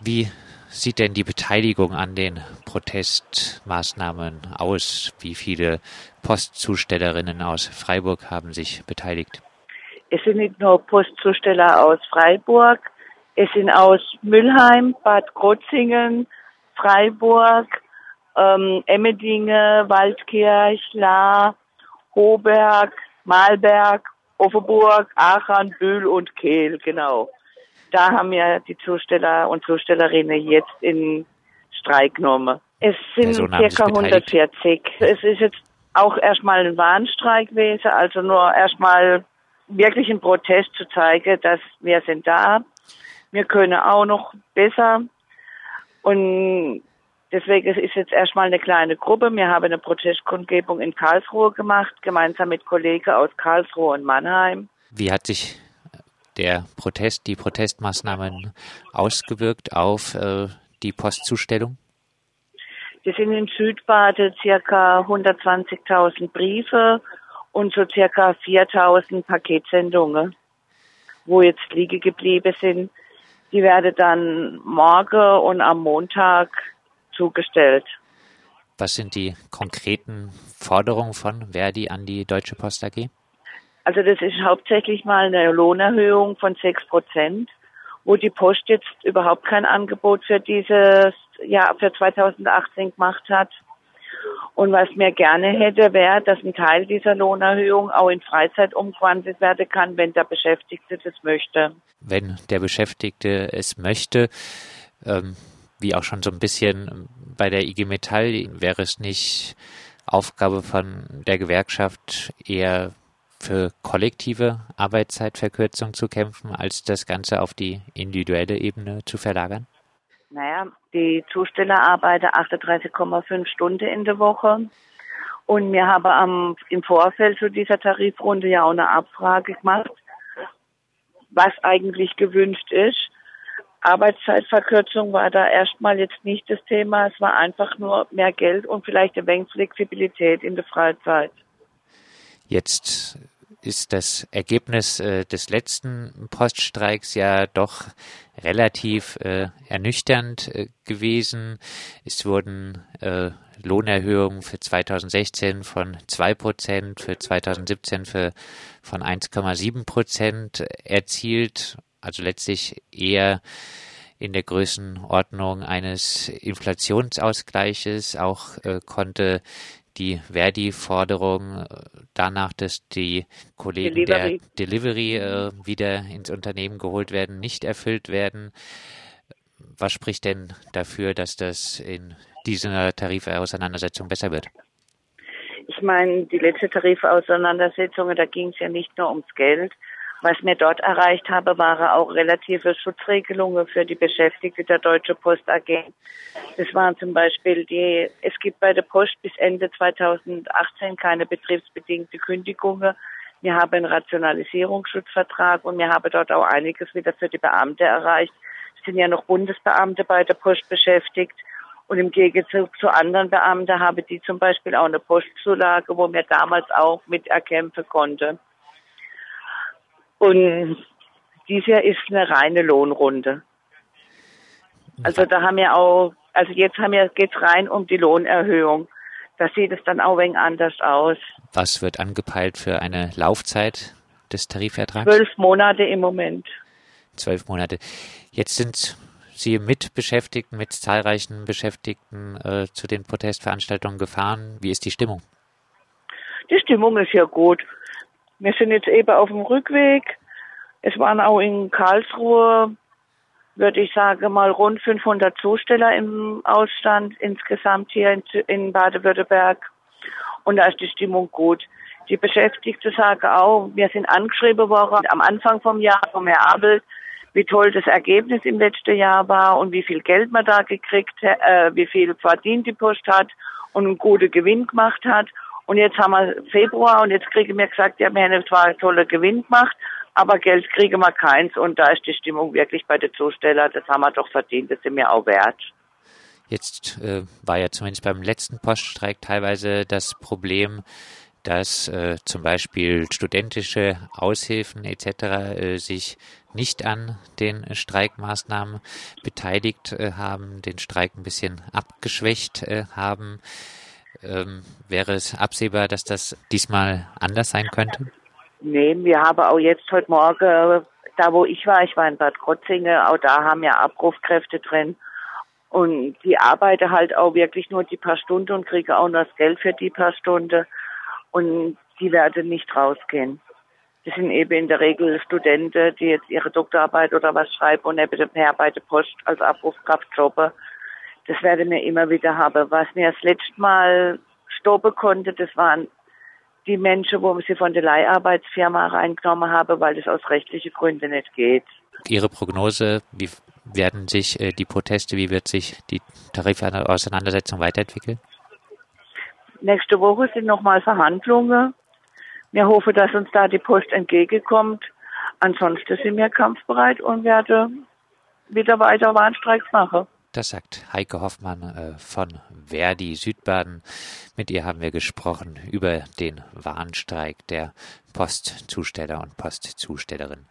Wie sieht denn die Beteiligung an den Protestmaßnahmen aus? Wie viele Postzustellerinnen aus Freiburg haben sich beteiligt? Es sind nicht nur Postzusteller aus Freiburg, es sind aus Mülheim, Bad Krotzingen, Freiburg, ähm, Emmendinge, Waldkirch, La, Hoberg, Malberg, Offenburg, Aachen, Bühl und Kehl, genau. Da haben wir die Zusteller und Zustellerinnen jetzt in Streik genommen. Es sind circa 140. Es ist jetzt auch erstmal ein Warnstreik gewesen, also nur erstmal wirklich ein Protest zu zeigen, dass wir sind da. Wir können auch noch besser. Und deswegen ist jetzt erstmal eine kleine Gruppe. Wir haben eine Protestkundgebung in Karlsruhe gemacht, gemeinsam mit Kollegen aus Karlsruhe und Mannheim. Wie hat sich der Protest, die Protestmaßnahmen ausgewirkt auf äh, die Postzustellung? Wir sind in Südbade circa 120.000 Briefe und so circa 4.000 Paketsendungen, wo jetzt liegen geblieben sind. Die werden dann morgen und am Montag zugestellt. Was sind die konkreten Forderungen von Verdi an die Deutsche Post AG? Also das ist hauptsächlich mal eine Lohnerhöhung von sechs Prozent, wo die Post jetzt überhaupt kein Angebot für dieses Jahr für 2018 gemacht hat. Und was mir gerne hätte, wäre, dass ein Teil dieser Lohnerhöhung auch in Freizeit umgewandelt werden kann, wenn der Beschäftigte das möchte. Wenn der Beschäftigte es möchte, ähm, wie auch schon so ein bisschen bei der IG Metall, wäre es nicht Aufgabe von der Gewerkschaft, eher für kollektive Arbeitszeitverkürzung zu kämpfen, als das Ganze auf die individuelle Ebene zu verlagern? Naja, die Zusteller arbeiten 38,5 Stunden in der Woche. Und wir haben am, im Vorfeld zu dieser Tarifrunde ja auch eine Abfrage gemacht, was eigentlich gewünscht ist. Arbeitszeitverkürzung war da erstmal jetzt nicht das Thema. Es war einfach nur mehr Geld und vielleicht ein wenig Flexibilität in der Freizeit. Jetzt ist das Ergebnis äh, des letzten Poststreiks ja doch relativ äh, ernüchternd äh, gewesen. Es wurden äh, Lohnerhöhungen für 2016 von zwei Prozent, für 2017 für, von 1,7 Prozent erzielt. Also letztlich eher in der Größenordnung eines Inflationsausgleiches. Auch äh, konnte die Verdi-Forderung äh, danach, dass die Kollegen Delivery. der Delivery äh, wieder ins Unternehmen geholt werden, nicht erfüllt werden. Was spricht denn dafür, dass das in dieser Tarifauseinandersetzung besser wird? Ich meine, die letzte Tarifauseinandersetzung, da ging es ja nicht nur ums Geld, was mir dort erreicht habe, waren auch relative Schutzregelungen für die Beschäftigten der Deutsche Post AG. Das waren zum Beispiel die, es gibt bei der Post bis Ende 2018 keine betriebsbedingte Kündigungen. Wir haben einen Rationalisierungsschutzvertrag und wir haben dort auch einiges wieder für die Beamte erreicht. Es sind ja noch Bundesbeamte bei der Post beschäftigt. Und im Gegenzug zu anderen Beamten habe die zum Beispiel auch eine Postzulage, wo mir damals auch mit erkämpfen konnte. Und dies Jahr ist eine reine Lohnrunde. Also da haben wir auch, also jetzt haben wir, geht's rein um die Lohnerhöhung. Da sieht es dann auch ein wenig anders aus. Was wird angepeilt für eine Laufzeit des Tarifvertrags? Zwölf Monate im Moment. Zwölf Monate. Jetzt sind Sie mit Beschäftigten, mit zahlreichen Beschäftigten äh, zu den Protestveranstaltungen gefahren. Wie ist die Stimmung? Die Stimmung ist ja gut. Wir sind jetzt eben auf dem Rückweg. Es waren auch in Karlsruhe, würde ich sagen, mal rund 500 Zusteller im Ausstand insgesamt hier in, in Baden-Württemberg. Und da ist die Stimmung gut. Die Beschäftigten sagen auch, wir sind angeschrieben worden am Anfang vom Jahr vom Herr Abel, wie toll das Ergebnis im letzten Jahr war und wie viel Geld man da gekriegt, äh, wie viel verdient die Post hat und einen guten Gewinn gemacht hat. Und jetzt haben wir Februar und jetzt kriegen wir gesagt, ja, wir haben zwar einen tollen Gewinn gemacht, aber Geld kriegen wir keins und da ist die Stimmung wirklich bei den Zustellern, das haben wir doch verdient, das sind wir auch wert. Jetzt äh, war ja zumindest beim letzten Poststreik teilweise das Problem, dass äh, zum Beispiel studentische Aushilfen etc. Äh, sich nicht an den Streikmaßnahmen beteiligt äh, haben, den Streik ein bisschen abgeschwächt äh, haben. Ähm, wäre es absehbar, dass das diesmal anders sein könnte? Nee, wir haben auch jetzt heute Morgen, da wo ich war, ich war in Bad Krotzinge, auch da haben ja Abrufkräfte drin. Und die arbeiten halt auch wirklich nur die paar Stunden und kriegen auch noch das Geld für die paar Stunden. Und die werden nicht rausgehen. Das sind eben in der Regel Studenten, die jetzt ihre Doktorarbeit oder was schreiben und eben bei der Post als Abrufkraft jobben. Das werden wir immer wieder haben. Was mir das letzte Mal stoppen konnte, das waren die Menschen, wo wir sie von der Leiharbeitsfirma reingenommen haben, weil das aus rechtlichen Gründen nicht geht. Ihre Prognose, wie werden sich äh, die Proteste, wie wird sich die Tarifauseinandersetzung weiterentwickeln? Nächste Woche sind nochmal Verhandlungen wir hoffen, dass uns da die Post entgegenkommt. Ansonsten sind wir kampfbereit und werden wieder weiter Warnstreiks machen. Das sagt Heike Hoffmann äh, von Verdi Südbaden. Mit ihr haben wir gesprochen über den Warnstreik der Postzusteller und Postzustellerin.